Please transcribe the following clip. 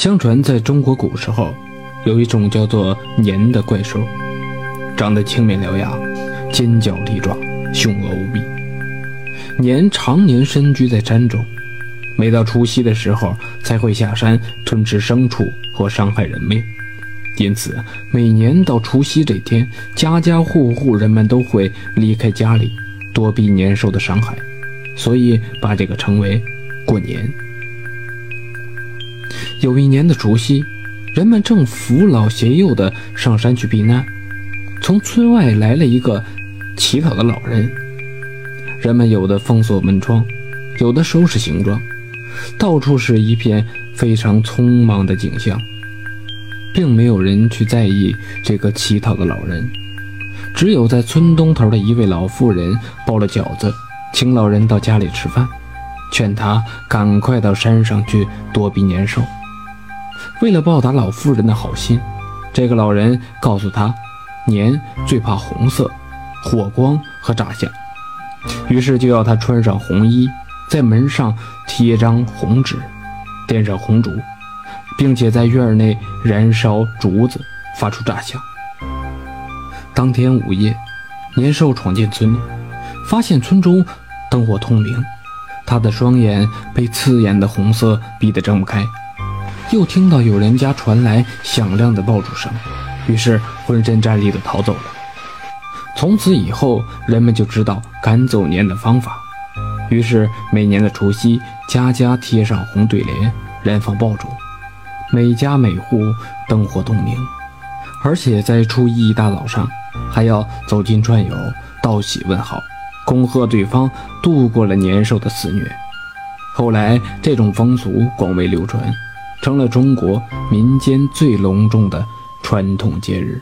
相传，在中国古时候，有一种叫做年的怪兽，长得青面獠牙，尖角利爪，凶恶无比。年常年深居在山中，每到除夕的时候才会下山吞吃牲畜或伤害人命。因此，每年到除夕这天，家家户户人们都会离开家里，躲避年兽的伤害，所以把这个称为过年。有一年的除夕，人们正扶老携幼的上山去避难，从村外来了一个乞讨的老人。人们有的封锁门窗，有的收拾行装，到处是一片非常匆忙的景象，并没有人去在意这个乞讨的老人。只有在村东头的一位老妇人包了饺子，请老人到家里吃饭，劝他赶快到山上去躲避年兽。为了报答老妇人的好心，这个老人告诉他，年最怕红色、火光和炸响，于是就要他穿上红衣，在门上贴张红纸，点上红烛，并且在院内燃烧竹子，发出炸响。当天午夜，年兽闯进村，发现村中灯火通明，他的双眼被刺眼的红色逼得睁不开。又听到有人家传来响亮的爆竹声，于是浑身战栗地逃走了。从此以后，人们就知道赶走年的方法。于是每年的除夕，家家贴上红对联，燃放爆竹，每家每户灯火通明。而且在初一一大早上，还要走亲串友，道喜问好，恭贺对方度过了年兽的肆虐。后来，这种风俗广为流传。成了中国民间最隆重的传统节日。